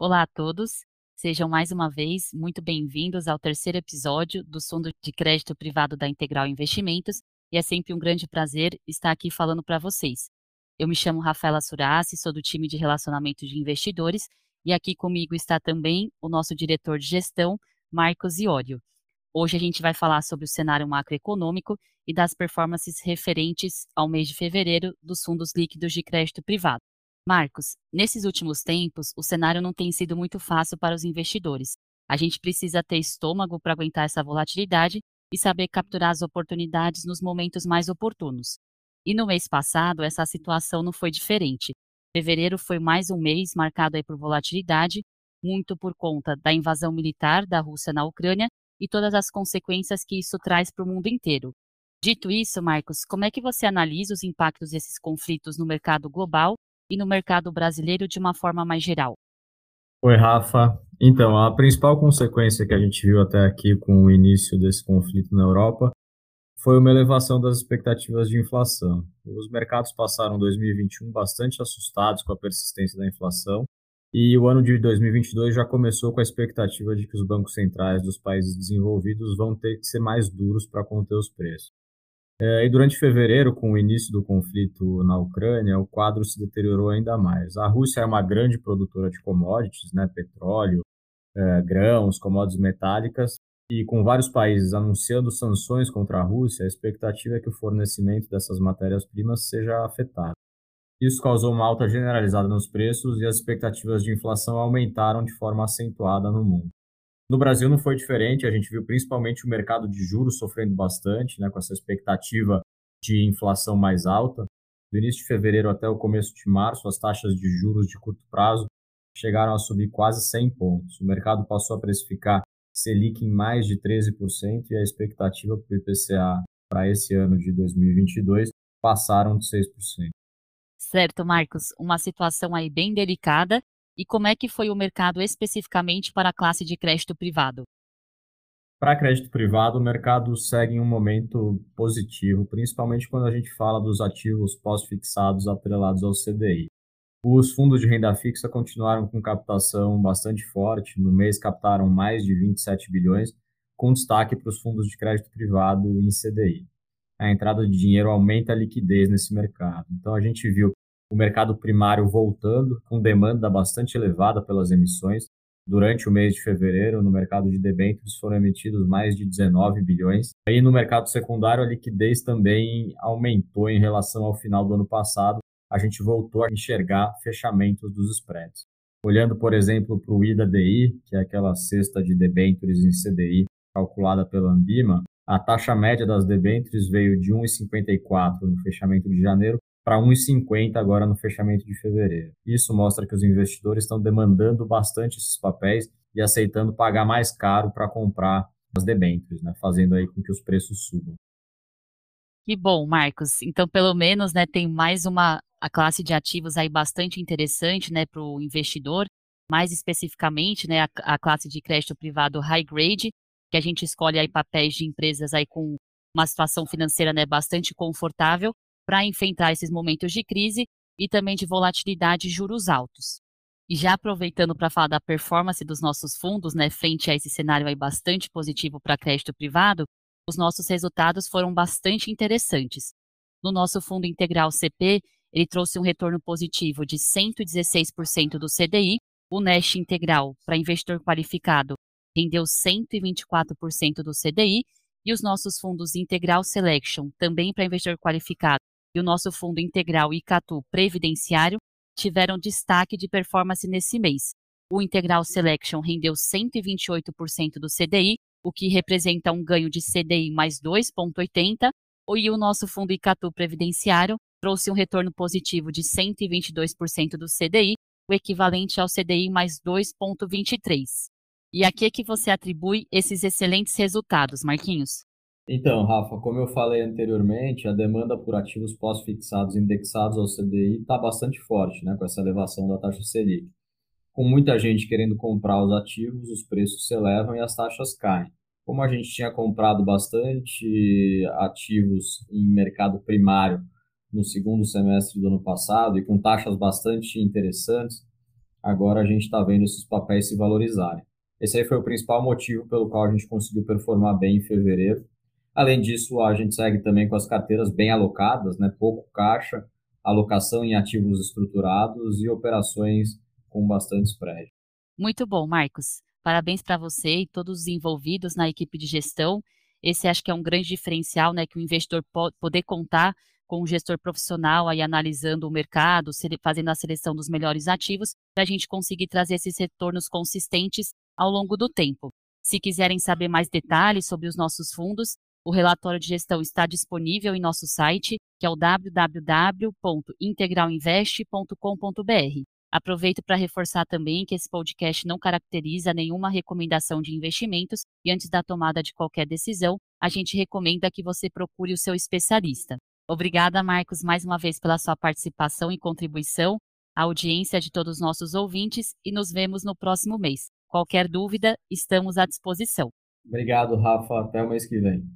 Olá a todos, sejam mais uma vez muito bem-vindos ao terceiro episódio do Fundo de Crédito Privado da Integral Investimentos e é sempre um grande prazer estar aqui falando para vocês. Eu me chamo Rafaela Surassi, sou do time de relacionamento de investidores e aqui comigo está também o nosso diretor de gestão, Marcos Iório. Hoje a gente vai falar sobre o cenário macroeconômico e das performances referentes ao mês de fevereiro dos fundos líquidos de crédito privado. Marcos, nesses últimos tempos, o cenário não tem sido muito fácil para os investidores. A gente precisa ter estômago para aguentar essa volatilidade e saber capturar as oportunidades nos momentos mais oportunos. E no mês passado, essa situação não foi diferente. Fevereiro foi mais um mês marcado aí por volatilidade, muito por conta da invasão militar da Rússia na Ucrânia e todas as consequências que isso traz para o mundo inteiro. Dito isso, Marcos, como é que você analisa os impactos desses conflitos no mercado global e no mercado brasileiro de uma forma mais geral? Oi, Rafa. Então, a principal consequência que a gente viu até aqui com o início desse conflito na Europa foi uma elevação das expectativas de inflação. Os mercados passaram 2021 bastante assustados com a persistência da inflação e o ano de 2022 já começou com a expectativa de que os bancos centrais dos países desenvolvidos vão ter que ser mais duros para conter os preços. É, e durante fevereiro, com o início do conflito na Ucrânia, o quadro se deteriorou ainda mais. A Rússia é uma grande produtora de commodities, né, petróleo, é, grãos, commodities metálicas, e com vários países anunciando sanções contra a Rússia, a expectativa é que o fornecimento dessas matérias-primas seja afetado. Isso causou uma alta generalizada nos preços e as expectativas de inflação aumentaram de forma acentuada no mundo. No Brasil não foi diferente, a gente viu principalmente o mercado de juros sofrendo bastante, né, com essa expectativa de inflação mais alta. Do início de fevereiro até o começo de março, as taxas de juros de curto prazo chegaram a subir quase 100 pontos. O mercado passou a precificar Selic em mais de 13% e a expectativa para o IPCA para esse ano de 2022 passaram de 6%. Certo, Marcos, uma situação aí bem delicada e como é que foi o mercado especificamente para a classe de crédito privado? Para crédito privado, o mercado segue em um momento positivo, principalmente quando a gente fala dos ativos pós-fixados atrelados ao CDI. Os fundos de renda fixa continuaram com captação bastante forte, no mês captaram mais de 27 bilhões, com destaque para os fundos de crédito privado em CDI. A entrada de dinheiro aumenta a liquidez nesse mercado. Então a gente viu o mercado primário voltando, com demanda bastante elevada pelas emissões. Durante o mês de fevereiro, no mercado de debêntures foram emitidos mais de 19 bilhões. Aí no mercado secundário, a liquidez também aumentou em relação ao final do ano passado. A gente voltou a enxergar fechamentos dos spreads. Olhando, por exemplo, para o IDA-DI, que é aquela cesta de debêntures em CDI calculada pela Ambima, a taxa média das debêntures veio de 1,54 no fechamento de janeiro para 1,50 agora no fechamento de fevereiro. Isso mostra que os investidores estão demandando bastante esses papéis e aceitando pagar mais caro para comprar as debêntures, né, fazendo aí com que os preços subam. Que bom, Marcos. Então, pelo menos, né, tem mais uma a classe de ativos aí bastante interessante, né, para o investidor. Mais especificamente, né, a, a classe de crédito privado high grade, que a gente escolhe aí papéis de empresas aí com uma situação financeira, né, bastante confortável para enfrentar esses momentos de crise e também de volatilidade e juros altos. E já aproveitando para falar da performance dos nossos fundos, né, frente a esse cenário aí bastante positivo para crédito privado, os nossos resultados foram bastante interessantes. No nosso fundo integral CP, ele trouxe um retorno positivo de 116% do CDI, o NEST integral para investidor qualificado rendeu 124% do CDI e os nossos fundos Integral Selection, também para investidor qualificado, e o nosso fundo integral ICATU Previdenciário tiveram destaque de performance nesse mês. O Integral Selection rendeu 128% do CDI, o que representa um ganho de CDI mais 2,80%, e o nosso fundo ICATU Previdenciário trouxe um retorno positivo de 122% do CDI, o equivalente ao CDI mais 2,23%. E a que, que você atribui esses excelentes resultados, Marquinhos? Então, Rafa, como eu falei anteriormente, a demanda por ativos pós-fixados indexados ao CDI está bastante forte, né, com essa elevação da taxa Selic. Com muita gente querendo comprar os ativos, os preços se elevam e as taxas caem. Como a gente tinha comprado bastante ativos em mercado primário no segundo semestre do ano passado e com taxas bastante interessantes, agora a gente está vendo esses papéis se valorizarem. Esse aí foi o principal motivo pelo qual a gente conseguiu performar bem em fevereiro. Além disso, a gente segue também com as carteiras bem alocadas, né? pouco caixa, alocação em ativos estruturados e operações com bastante spread. Muito bom, Marcos. Parabéns para você e todos os envolvidos na equipe de gestão. Esse acho que é um grande diferencial, né, que o investidor pode poder contar com um gestor profissional aí analisando o mercado, fazendo a seleção dos melhores ativos, para a gente conseguir trazer esses retornos consistentes ao longo do tempo. Se quiserem saber mais detalhes sobre os nossos fundos, o relatório de gestão está disponível em nosso site, que é o www.integralinvest.com.br. Aproveito para reforçar também que esse podcast não caracteriza nenhuma recomendação de investimentos e antes da tomada de qualquer decisão, a gente recomenda que você procure o seu especialista. Obrigada, Marcos, mais uma vez pela sua participação e contribuição, a audiência de todos os nossos ouvintes e nos vemos no próximo mês. Qualquer dúvida, estamos à disposição. Obrigado, Rafa. Até o mês que vem.